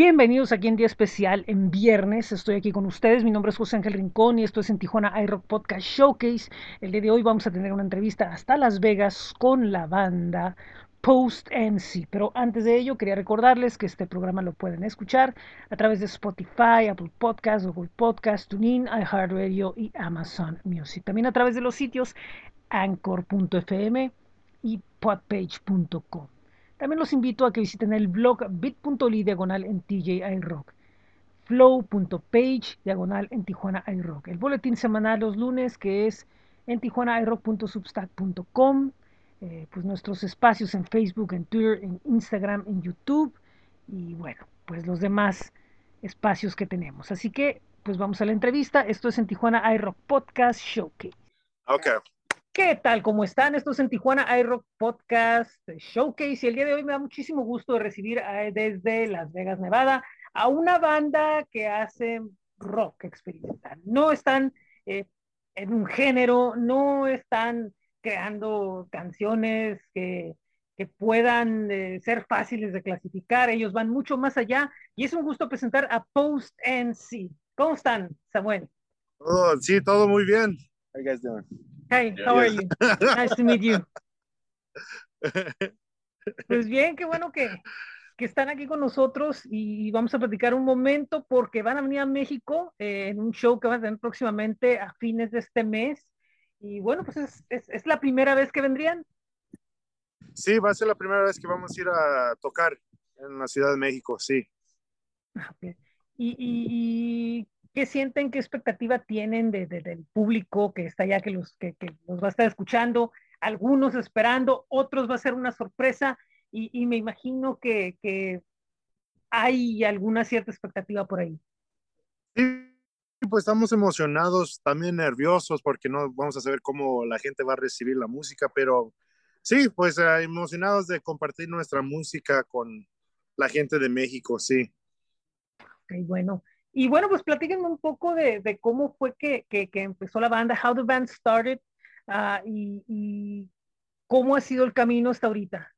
Bienvenidos aquí en Día Especial en viernes. Estoy aquí con ustedes. Mi nombre es José Ángel Rincón y esto es en Tijuana iRock Podcast Showcase. El día de hoy vamos a tener una entrevista hasta Las Vegas con la banda Post MC. Pero antes de ello, quería recordarles que este programa lo pueden escuchar a través de Spotify, Apple Podcasts, Google Podcasts, TuneIn, iHeartRadio y Amazon Music. También a través de los sitios anchor.fm y podpage.com. También los invito a que visiten el blog bit.ly diagonal en TJ Rock, flow.page diagonal en Tijuana iRock, el boletín semanal los lunes que es en tijuanairock.substack.com, eh, pues nuestros espacios en Facebook, en Twitter, en Instagram, en YouTube y bueno, pues los demás espacios que tenemos. Así que pues vamos a la entrevista. Esto es en Tijuana iRock Podcast Showcase. Okay. ¿Qué tal? ¿Cómo están? Esto es en Tijuana iRock Podcast Showcase y el día de hoy me da muchísimo gusto recibir desde Las Vegas, Nevada, a una banda que hace rock experimental. No están eh, en un género, no están creando canciones que, que puedan eh, ser fáciles de clasificar, ellos van mucho más allá y es un gusto presentar a Post NC. ¿Cómo están, Samuel? Oh, sí, todo muy bien. How you guys doing? Hey, how are you? Nice to meet you. Pues bien, qué bueno que, que están aquí con nosotros y vamos a platicar un momento porque van a venir a México eh, en un show que van a tener próximamente a fines de este mes. Y bueno, pues es, es, es, la primera vez que vendrían. Sí, va a ser la primera vez que vamos a ir a tocar en la Ciudad de México, sí. Okay. Y, y, y, ¿Qué sienten? ¿Qué expectativa tienen de, de, del público que está allá, que los, que, que los va a estar escuchando? Algunos esperando, otros va a ser una sorpresa y, y me imagino que, que, hay alguna cierta expectativa por ahí. Sí, pues estamos emocionados, también nerviosos porque no vamos a saber cómo la gente va a recibir la música, pero sí, pues uh, emocionados de compartir nuestra música con la gente de México, sí. Ok, bueno. Y bueno, pues platíquenme un poco de, de cómo fue que, que, que, empezó la banda, how the band started uh, y, y, cómo ha sido el camino hasta ahorita.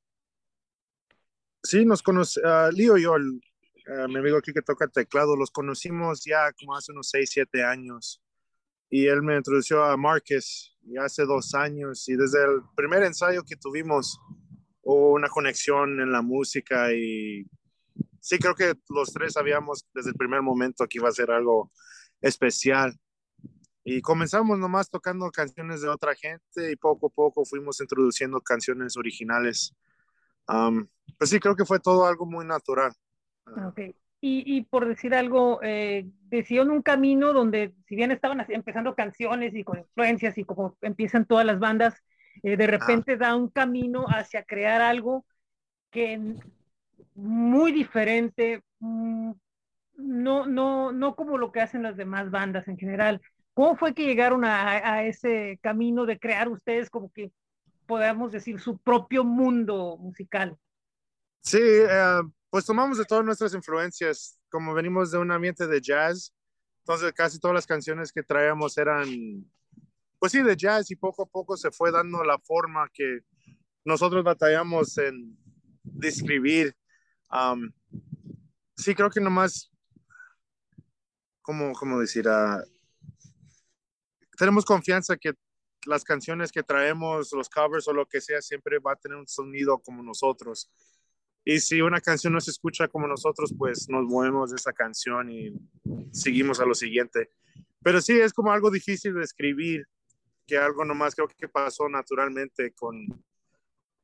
Sí, nos conoce, uh, Lío y yo, el, uh, mi amigo aquí que toca teclado, los conocimos ya como hace unos 6, 7 años. Y él me introdujo a Márquez ya hace dos años y desde el primer ensayo que tuvimos hubo una conexión en la música y sí creo que los tres sabíamos desde el primer momento que iba a ser algo especial. Y comenzamos nomás tocando canciones de otra gente y poco a poco fuimos introduciendo canciones originales. Um, pues sí, creo que fue todo algo muy natural. Ok. Y, y por decir algo, eh, decidieron un camino donde, si bien estaban empezando canciones y con influencias y como empiezan todas las bandas, eh, de repente ah. da un camino hacia crear algo que muy diferente, no, no, no como lo que hacen las demás bandas en general. ¿Cómo fue que llegaron a, a ese camino de crear ustedes como que podamos decir su propio mundo musical? Sí, uh, pues tomamos de todas nuestras influencias, como venimos de un ambiente de jazz, entonces casi todas las canciones que traíamos eran, pues sí, de jazz y poco a poco se fue dando la forma que nosotros batallamos en describir Um, sí, creo que nomás, como, como decir, uh, tenemos confianza que las canciones que traemos, los covers o lo que sea, siempre va a tener un sonido como nosotros. Y si una canción no se escucha como nosotros, pues nos movemos de esa canción y seguimos a lo siguiente. Pero sí, es como algo difícil de escribir, que algo nomás creo que pasó naturalmente con,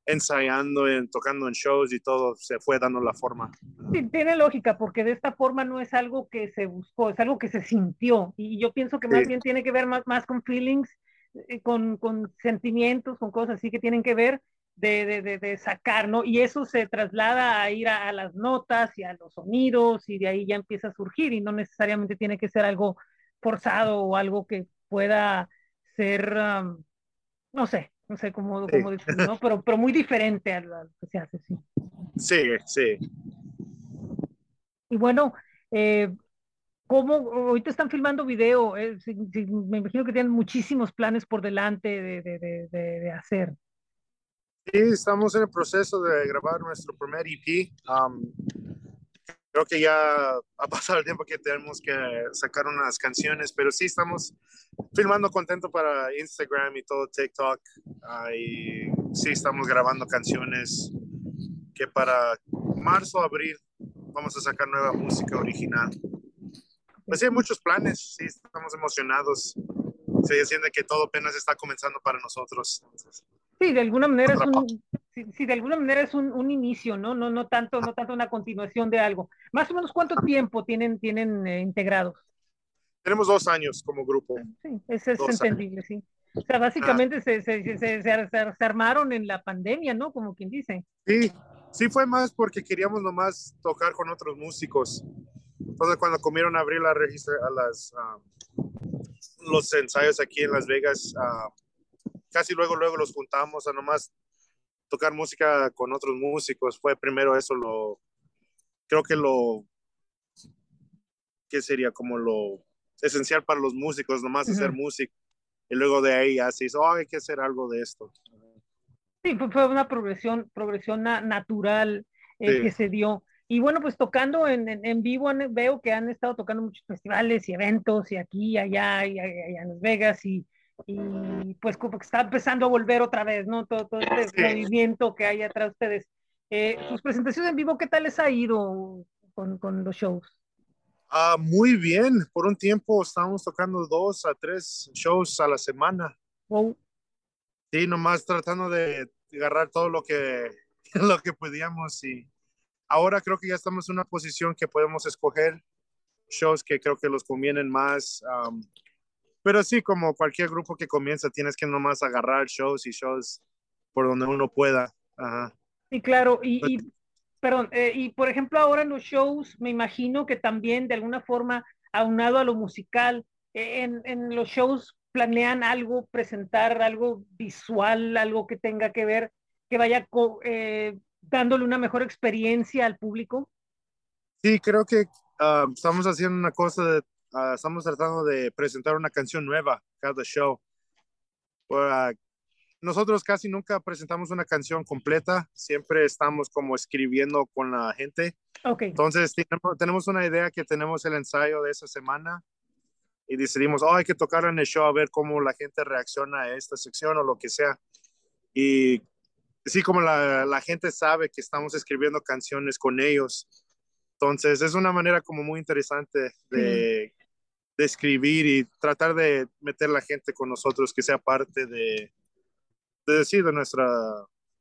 ensayando, en, tocando en shows y todo, se fue dando la forma. Sí, tiene lógica, porque de esta forma no es algo que se buscó, es algo que se sintió. Y yo pienso que más sí. bien tiene que ver más, más con feelings, eh, con, con, sentimientos, con cosas así que tienen que ver de, de, de, de sacar, ¿no? Y eso se traslada a ir a, a, las notas y a los sonidos y de ahí ya empieza a surgir y no necesariamente tiene que ser algo forzado o algo que pueda ser, um, no sé, no sé cómo, sí. cómo decirlo, ¿no? pero, pero muy diferente a lo que se hace, sí. Sí, sí. Y bueno, eh, ¿cómo ahorita están filmando video? Eh, sí, sí, me imagino que tienen muchísimos planes por delante de, de, de, de, hacer. Sí, estamos en el proceso de grabar nuestro primer EP. Um, creo que ya ha pasado el tiempo que tenemos que sacar unas canciones, pero sí estamos filmando contento para Instagram y todo TikTok. y sí estamos grabando canciones que para marzo, abril vamos a sacar nueva música original. Pues sí, hay muchos planes, sí, estamos emocionados. Se siente que todo apenas está comenzando para nosotros. Sí, de alguna manera es un, sí, de alguna manera es un, un, inicio, ¿no? No, no tanto, no tanto una continuación de algo. Más o menos cuánto tiempo tienen, tienen eh, integrados. Tenemos dos años como grupo. Sí, eso es entendible, sí. O sea, básicamente ah. se, se, se, se, armaron en la pandemia, ¿no? Como quien dice. Sí, sí fue más porque queríamos nomás tocar con otros músicos. Entonces cuando comieron a abrir la registra a las uh, los ensayos aquí en Las Vegas, uh, casi luego luego los juntamos a nomás tocar música con otros músicos. Fue primero eso lo, creo que lo, que sería como lo esencial para los músicos, nomás hacer música. Y luego de ahí así, oh, hay que hacer algo de esto. Sí, fue una progresión, progresión natural eh, que se dio. Y bueno, pues tocando en, en, vivo veo que han estado tocando muchos festivales y eventos y aquí, allá, y allá en Las Vegas y, y pues como que está empezando a volver otra vez, ¿no? Todo, todo este movimiento que hay atrás de ustedes. Eh, sus presentaciones en vivo, ¿qué tal les ha ido con, con los shows? Ah, muy bien. Por un tiempo estábamos tocando dos a tres shows a la semana. Wow. Sí, nomás tratando de agarrar todo lo que, lo que podíamos y ahora creo que ya estamos en una posición que podemos escoger shows que creo que los convienen más. Pero sí, como cualquier grupo que comienza, tienes que nomás agarrar shows y shows por donde uno pueda. Ajá. Sí, claro. Y, pues y perdón, eh, y por ejemplo, ahora en los shows, me imagino que también de alguna forma, aunado a lo musical, eh, en, en los shows planean algo, presentar algo visual, algo que tenga que ver, que vaya eh, dándole una mejor experiencia al público? Sí, creo que ah, estamos haciendo una cosa, de, ah, estamos tratando de presentar una canción nueva cada show. nosotros casi nunca presentamos una canción completa, siempre estamos como escribiendo con la gente. Okay. Entonces tenemos una idea que tenemos el ensayo de esa semana y decidimos, oh, hay que tocar en el show a ver cómo la gente reacciona a esta sección o lo que sea. Y sí, como la, la, gente sabe que estamos escribiendo canciones con ellos. Entonces, es una manera como muy interesante de, de escribir y tratar de meter la gente con nosotros, que sea parte de, de decir de nuestra,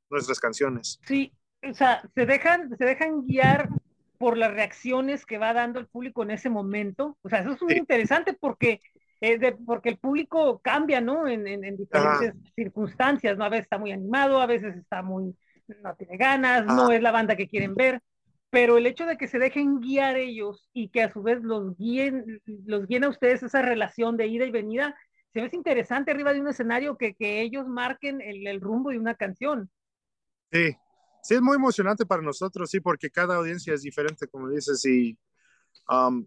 nuestras canciones. Sí, o sea, se dejan, se dejan guiar por las reacciones que va dando el público en ese momento. O sea, eso es muy interesante porque, eh, porque el público cambia, ¿no? En, en, diferentes circunstancias, ¿no? A veces está muy animado, a veces está muy, no tiene ganas, no es la banda que quieren ver. Pero el hecho de que se dejen guiar ellos y que a su vez los guíen, los guíen a ustedes esa relación de ida y venida, se ve interesante arriba de un escenario que, que ellos marquen el, el rumbo de una canción. Sí, sí es muy emocionante para nosotros, sí, porque cada audiencia es diferente, como dices, y um,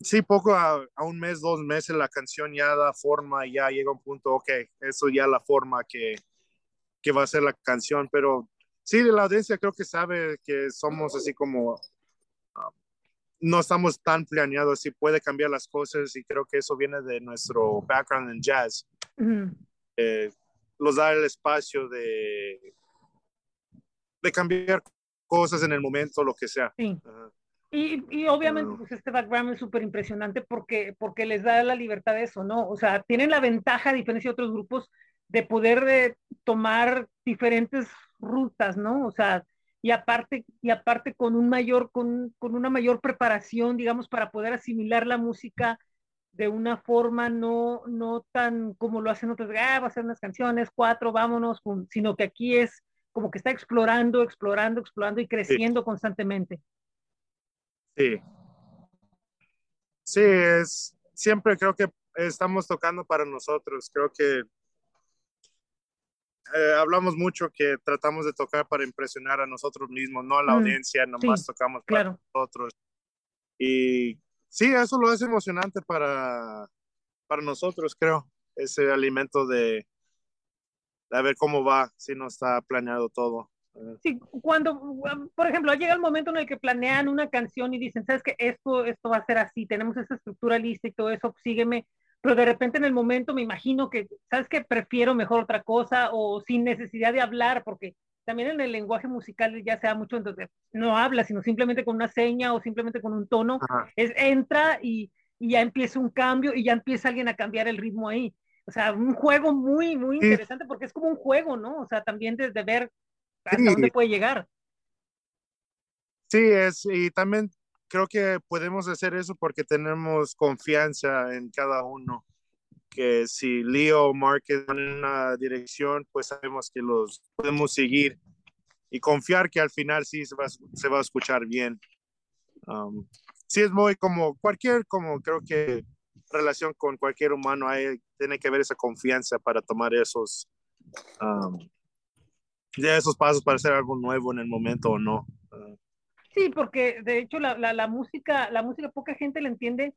sí, poco a, un mes, dos meses la canción ya da forma, ya llega un punto, ok, eso ya la forma que, que va a ser la canción, pero sí, la audiencia creo que sabe que somos así como, um, no estamos tan planeados, sí puede cambiar las cosas y creo que eso viene de nuestro background en jazz. eh, los da el espacio de de cambiar cosas en el momento, lo que sea. Sí. Y, y, obviamente pues este background es súper impresionante porque, porque les da la libertad de eso, ¿no? O sea, tienen la ventaja, a diferencia de otros grupos, de poder de tomar diferentes rutas, ¿no? O sea, y aparte, y aparte con un mayor, con, con una mayor preparación, digamos, para poder asimilar la música de una forma no, no tan como lo hacen otros, ah, va a ser unas canciones, cuatro, vámonos, sino que aquí es como que está explorando, explorando, explorando y creciendo constantemente. Sí. Sí, es, siempre creo que estamos tocando para nosotros. Creo que eh, hablamos mucho que tratamos de tocar para impresionar a nosotros mismos, no a la mm, audiencia, nomás tocamos para nosotros. Y sí, eso lo hace emocionante para, para nosotros, creo, ese alimento de, a ver cómo va, si no está planeado todo. Sí, cuando, por ejemplo, llega el momento en el que planean una canción y dicen, sabes que esto, esto va a ser así, tenemos esa estructura lista y todo eso, sígueme, pero de repente en el momento me imagino que, sabes que prefiero mejor otra cosa o sin necesidad de hablar, porque también en el lenguaje musical ya sea mucho, entonces no habla, sino simplemente con una seña o simplemente con un tono, es entra y, y, ya empieza un cambio y ya empieza alguien a cambiar el ritmo ahí. O sea, un juego muy, muy interesante porque es como un juego, ¿no? O sea, también desde ver hasta dónde puede llegar. Sí, es, y también creo que podemos hacer eso porque tenemos confianza en cada uno. Que si Leo o Mark van en una dirección, pues sabemos que los podemos seguir y confiar que al final sí se va, se va a escuchar bien. Um, sí es muy como cualquier, como creo que relación con cualquier humano, hay, tiene que haber esa confianza para tomar esos, um, ya esos pasos para hacer algo nuevo en el momento o no. Sí, porque de hecho la, la, música, la música poca gente la entiende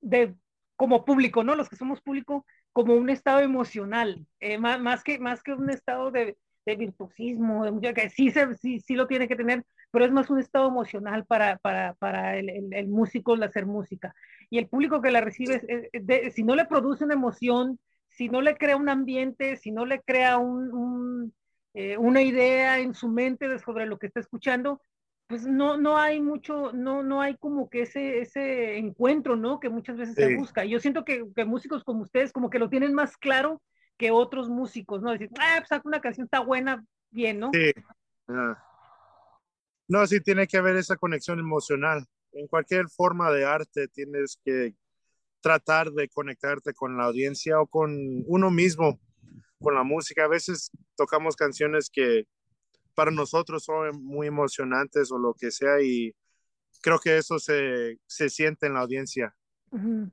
de como público, ¿no? Los que somos público, como un estado emocional, eh, más, más, que, más que un estado de, de virtuosismo, de, que sí, se, sí, sí lo tiene que tener, pero es más un estado emocional para, para, para el, el, músico el hacer música. Y el público que la recibe, es, es de, si no le produce una emoción, si no le crea un ambiente, si no le crea un, un eh, una idea en su mente sobre lo que está escuchando, pues no, no hay mucho, no, no hay como que ese, ese encuentro, ¿no? Que muchas veces sí. se busca. Yo siento que, que, músicos como ustedes como que lo tienen más claro que otros músicos, ¿no? Decir, ah, pues una canción está buena, bien, ¿no? Sí. Uh, no, sí tiene que haber esa conexión emocional. En cualquier forma de arte tienes que tratar de conectarte con la audiencia o con uno mismo con la música. A veces tocamos canciones que para nosotros son muy emocionantes o lo que sea y creo que eso se, se siente en la audiencia. Uh -huh.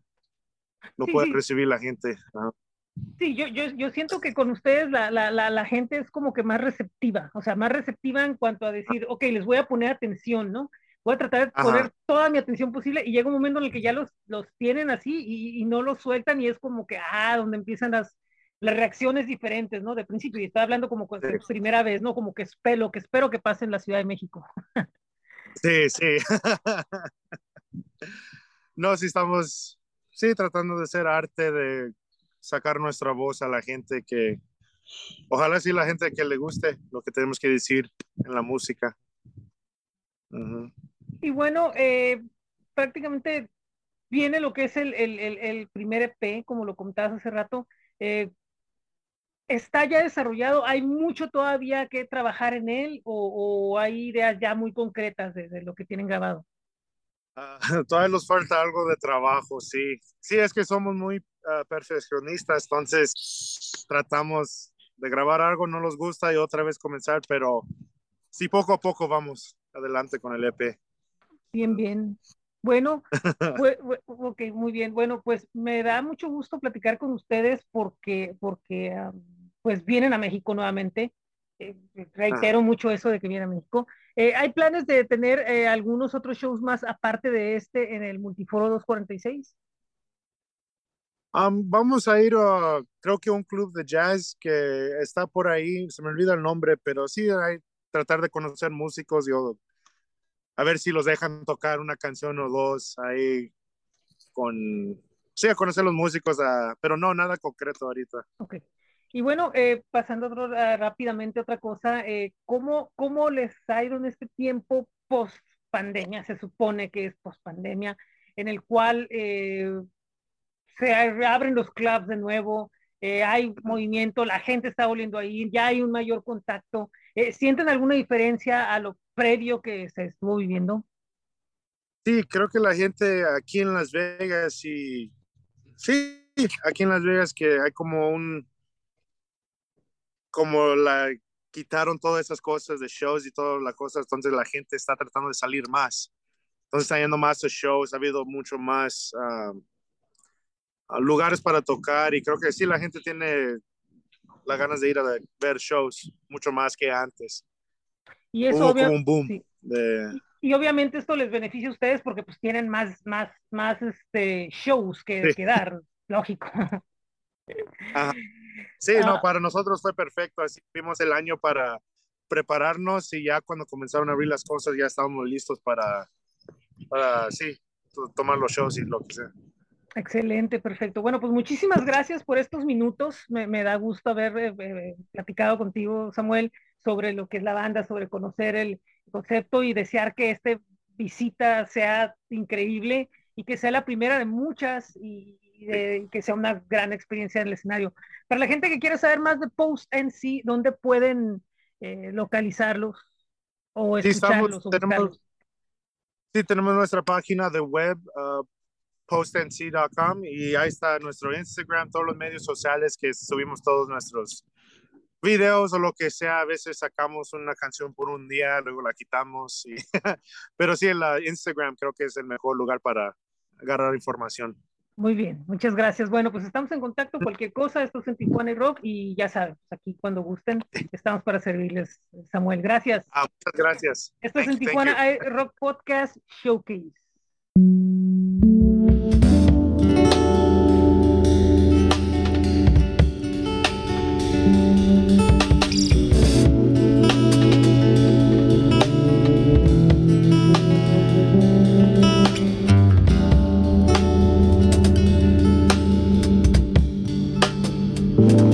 Lo sí, puede sí. recibir la gente. -huh. Sí, yo, yo, yo siento que con ustedes la, la, la, la, gente es como que más receptiva, o sea, más receptiva en cuanto a decir, ok, les voy a poner atención, ¿no? Voy a tratar de poner Ajá. toda mi atención posible y llega un momento en el que ya los, los tienen así y, y no los sueltan y es como que, ah, donde empiezan las, las reacciones diferentes, ¿no? De principio, y estaba hablando como con sí. primera vez, ¿no? Como que espero, que espero que pase en la Ciudad de México. Sí, sí. no, sí estamos, sí, tratando de hacer arte, de sacar nuestra voz a la gente que, ojalá sí la gente que le guste lo que tenemos que decir en la música. Uh -huh. Y bueno, eh, prácticamente viene lo que es el, el, el, primer EP, como lo comentabas hace rato. Eh, está ya desarrollado, hay mucho todavía que trabajar en él o, o hay ideas ya muy concretas de, de lo que tienen grabado. Uh, todavía nos falta algo de trabajo, sí. Sí, es que somos muy uh, perfeccionistas, entonces tratamos de grabar algo, no nos gusta y otra vez comenzar, pero sí, poco a poco vamos adelante con el EP. Bien, bien. Bueno, pues, ok, muy bien. Bueno, pues me da mucho gusto platicar con ustedes porque, porque um, pues vienen a México nuevamente. Eh, reitero ah. mucho eso de que vienen a México. Eh, ¿Hay planes de tener eh, algunos otros shows más aparte de este en el Multiforo 246? Um, vamos a ir a, creo que un club de jazz que está por ahí, se me olvida el nombre, pero sí, hay tratar de conocer músicos y a ver si los dejan tocar una canción o dos ahí con, sí, a conocer los músicos, a, pero no, nada concreto ahorita. Ok. Y bueno, eh, pasando otro, uh, rápidamente otra cosa, eh, ¿cómo, ¿cómo les ha ido en este tiempo post pandemia? Se supone que es post pandemia, en el cual eh, se abren los clubs de nuevo, eh, hay movimiento, la gente está volviendo a ir, ya hay un mayor contacto. ¿Sienten alguna diferencia a lo previo que se estuvo viviendo? Sí, creo que la gente aquí en Las Vegas y sí, aquí en Las Vegas que hay como un como la quitaron todas esas cosas de shows y todas las cosas, entonces la gente está tratando de salir más. Entonces está yendo más a shows, ha habido mucho más uh, lugares para tocar y creo que sí, la gente tiene las ganas de ir a ver shows mucho más que antes. Y eso Hubo como un boom sí. de... Y obviamente esto les beneficia a ustedes porque pues tienen más, más, más este, shows que, sí. que dar, lógico. Ajá. Sí, no, ah. para nosotros fue perfecto. Así vimos el año para prepararnos y ya cuando comenzaron a abrir las cosas ya estábamos listos para, para sí, tomar los shows y lo que sea. Excelente, perfecto. Bueno, pues muchísimas gracias por estos minutos. Me, da gusto haber eh, eh, platicado contigo, Samuel, sobre lo que es la banda, sobre conocer el concepto y desear que esta visita sea increíble y que sea la primera de muchas y, que sea una gran experiencia en el escenario. Para la gente que quiere saber más de Post en sí, ¿dónde pueden eh, localizarlos o escucharlos? Sí, tenemos, sí, tenemos nuestra página de web, uh, postnc.com y ahí está nuestro Instagram, todos los medios sociales que subimos todos nuestros videos o lo que sea. A veces sacamos una canción por un día, luego la quitamos. Y Pero sí, el Instagram creo que es el mejor lugar para agarrar información. Muy bien, muchas gracias. Bueno, pues estamos en contacto, cualquier cosa, esto es en Tijuana y Rock y ya saben, pues aquí cuando gusten, estamos para servirles, Samuel. Gracias. Ah, muchas gracias. Esto es en Tijuana Rock Podcast Showcase. Esto que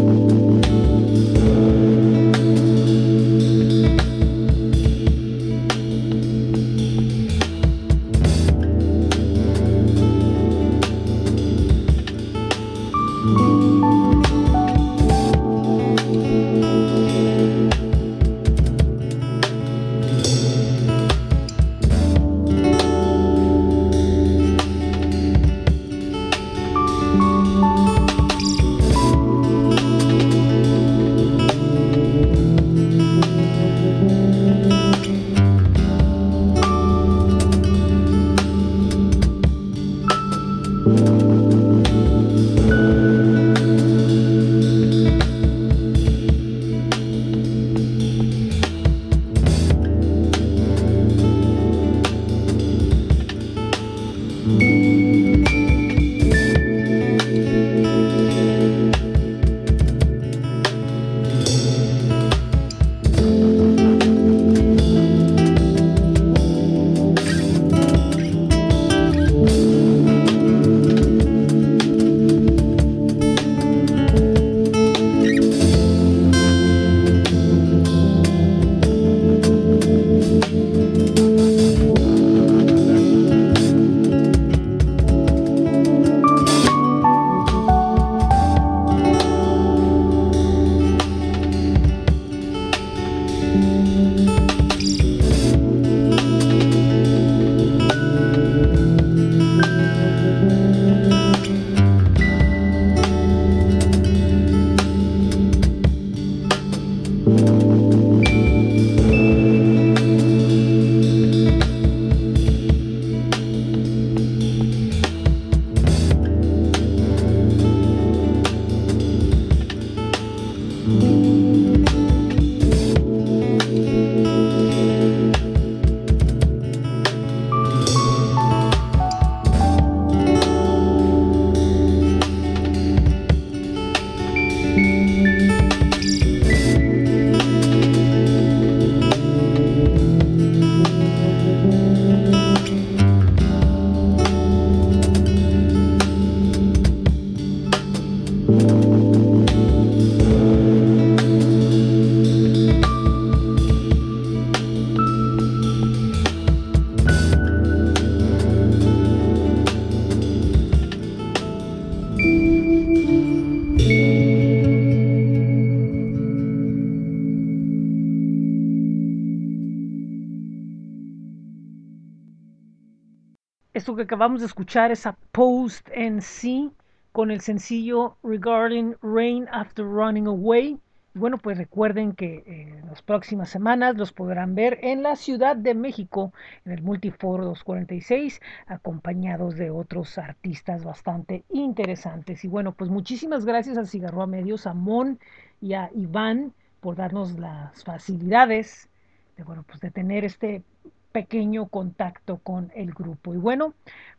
acabamos de escuchar es a Post en sí con el sencillo Regarding Rain After Running Away. bueno, pues recuerden que eh, en las próximas semanas los podrán ver en la Ciudad de México, en el Multiforo 246, acompañados de otros artistas bastante interesantes. Y bueno, pues muchísimas gracias a Cigarroa Medios, a Mon y a Iván por darnos las facilidades de, bueno, pues de tener este pequeño contacto con el grupo. Y bueno,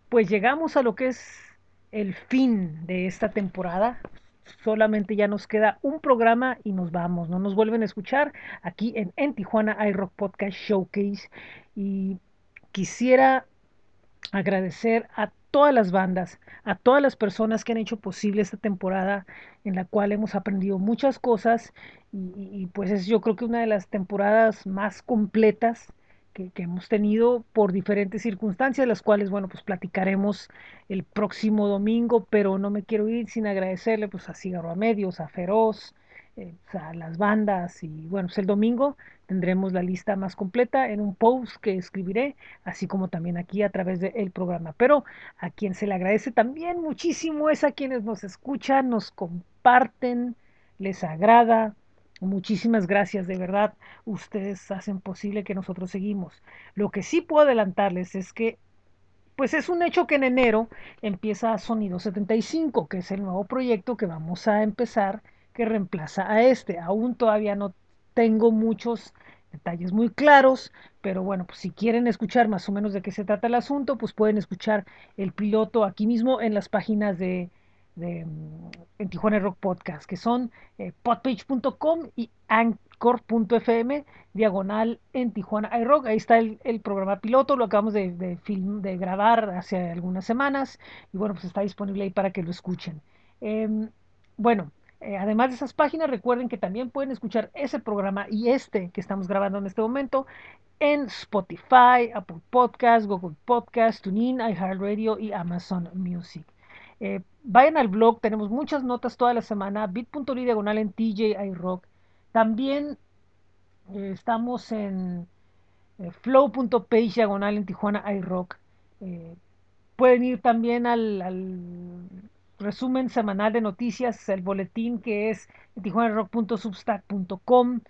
pues llegamos a lo que es el fin de esta temporada. solamente ya nos queda un programa y nos vamos. No nos vuelven a escuchar aquí en, en Tijuana iRock Podcast Showcase. Y quisiera agradecer a todas las bandas, a todas las personas que han hecho posible esta temporada en la cual hemos aprendido muchas cosas y, y pues es yo creo que una de las temporadas más completas que, hemos tenido por diferentes circunstancias, las cuales, bueno, pues platicaremos el próximo domingo, pero no me quiero ir sin agradecerle pues a Cigarro a Medios, a Feroz, eh, a las bandas y bueno, pues el domingo tendremos la lista más completa en un post que escribiré, así como también aquí a través del programa. Pero a quien se le agradece también muchísimo es a quienes nos escuchan, nos comparten, les agrada, Muchísimas gracias, de verdad, ustedes hacen posible que nosotros seguimos. Lo que sí puedo adelantarles es que, pues es un hecho que en enero empieza Sonido 75, que es el nuevo proyecto que vamos a empezar, que reemplaza a este. Aún todavía no tengo muchos detalles muy claros, pero bueno, pues si quieren escuchar más o menos de qué se trata el asunto, pues pueden escuchar el piloto aquí mismo en las páginas de de, en Tijuana Rock Podcast, que son eh, podpage.com y anchor.fm, diagonal en Tijuana iRock. Ahí está el, programa piloto, lo acabamos de, film, de grabar hace algunas semanas y bueno, pues está disponible ahí para que lo escuchen. Eh, bueno, eh, además de esas páginas, recuerden que también pueden escuchar ese programa y este que estamos grabando en este momento en Spotify, Apple Podcast, Google Podcast, TuneIn, iHeartRadio y Amazon Music. Eh, vayan al blog, tenemos muchas notas toda la semana, bit.ly diagonal en TJ iRock. También eh, estamos en eh, flow.page diagonal en Tijuana iRock. Eh, pueden ir también al, resumen semanal de noticias, el boletín que es tijuanarock.substack.com,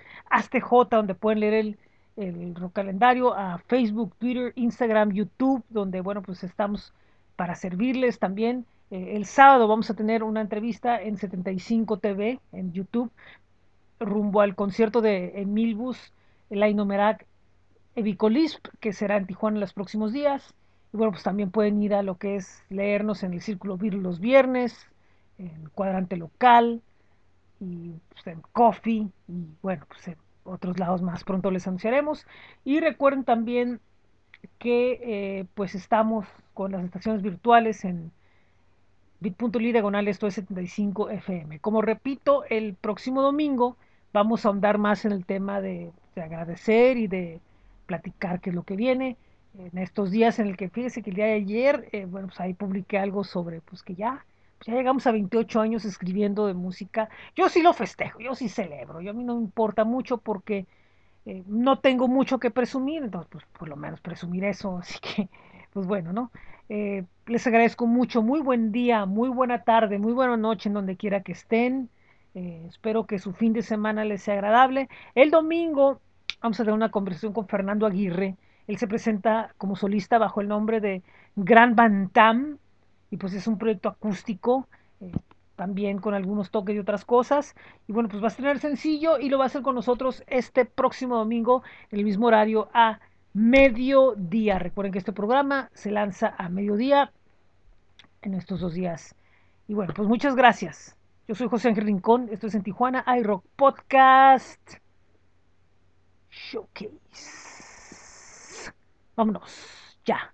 J donde pueden leer el, el rock calendario, a Facebook, Twitter, Instagram, YouTube, donde bueno, pues estamos para servirles también. Eh, el sábado vamos a tener una entrevista en 75 TV, en YouTube, rumbo al concierto de Emilbus, el Ainomerac Evicolisp, que será en Tijuana en los próximos días. Y bueno, pues también pueden ir a lo que es leernos en el Círculo Vir los viernes, en Cuadrante Local, y pues, en Coffee, y bueno, pues en otros lados más pronto les anunciaremos. Y recuerden también que eh, pues estamos con las estaciones virtuales en bit.ly diagonal esto es 75 FM. Como repito, el próximo domingo vamos a ahondar más en el tema de, de, agradecer y de platicar qué es lo que viene. En estos días en el que fíjese que el día de ayer, eh, bueno, pues ahí publiqué algo sobre, pues que ya, pues ya llegamos a 28 años escribiendo de música. Yo sí lo festejo, yo sí celebro, yo a mí no me importa mucho porque eh, no tengo mucho que presumir, entonces pues por lo menos presumir eso, así que, pues bueno, ¿no? Eh, les agradezco mucho. Muy buen día, muy buena tarde, muy buena noche en donde quiera que estén. Eh, espero que su fin de semana les sea agradable. El domingo vamos a tener una conversación con Fernando Aguirre. Él se presenta como solista bajo el nombre de Gran Bantam y pues es un proyecto acústico. Eh, también con algunos toques y otras cosas. Y bueno, pues va a estrenar sencillo y lo va a hacer con nosotros este próximo domingo, en el mismo horario, a mediodía. Recuerden que este programa se lanza a mediodía en estos dos días. Y bueno, pues muchas gracias. Yo soy José Ángel Rincón, esto es en Tijuana iRock Podcast Showcase. Vámonos, ya.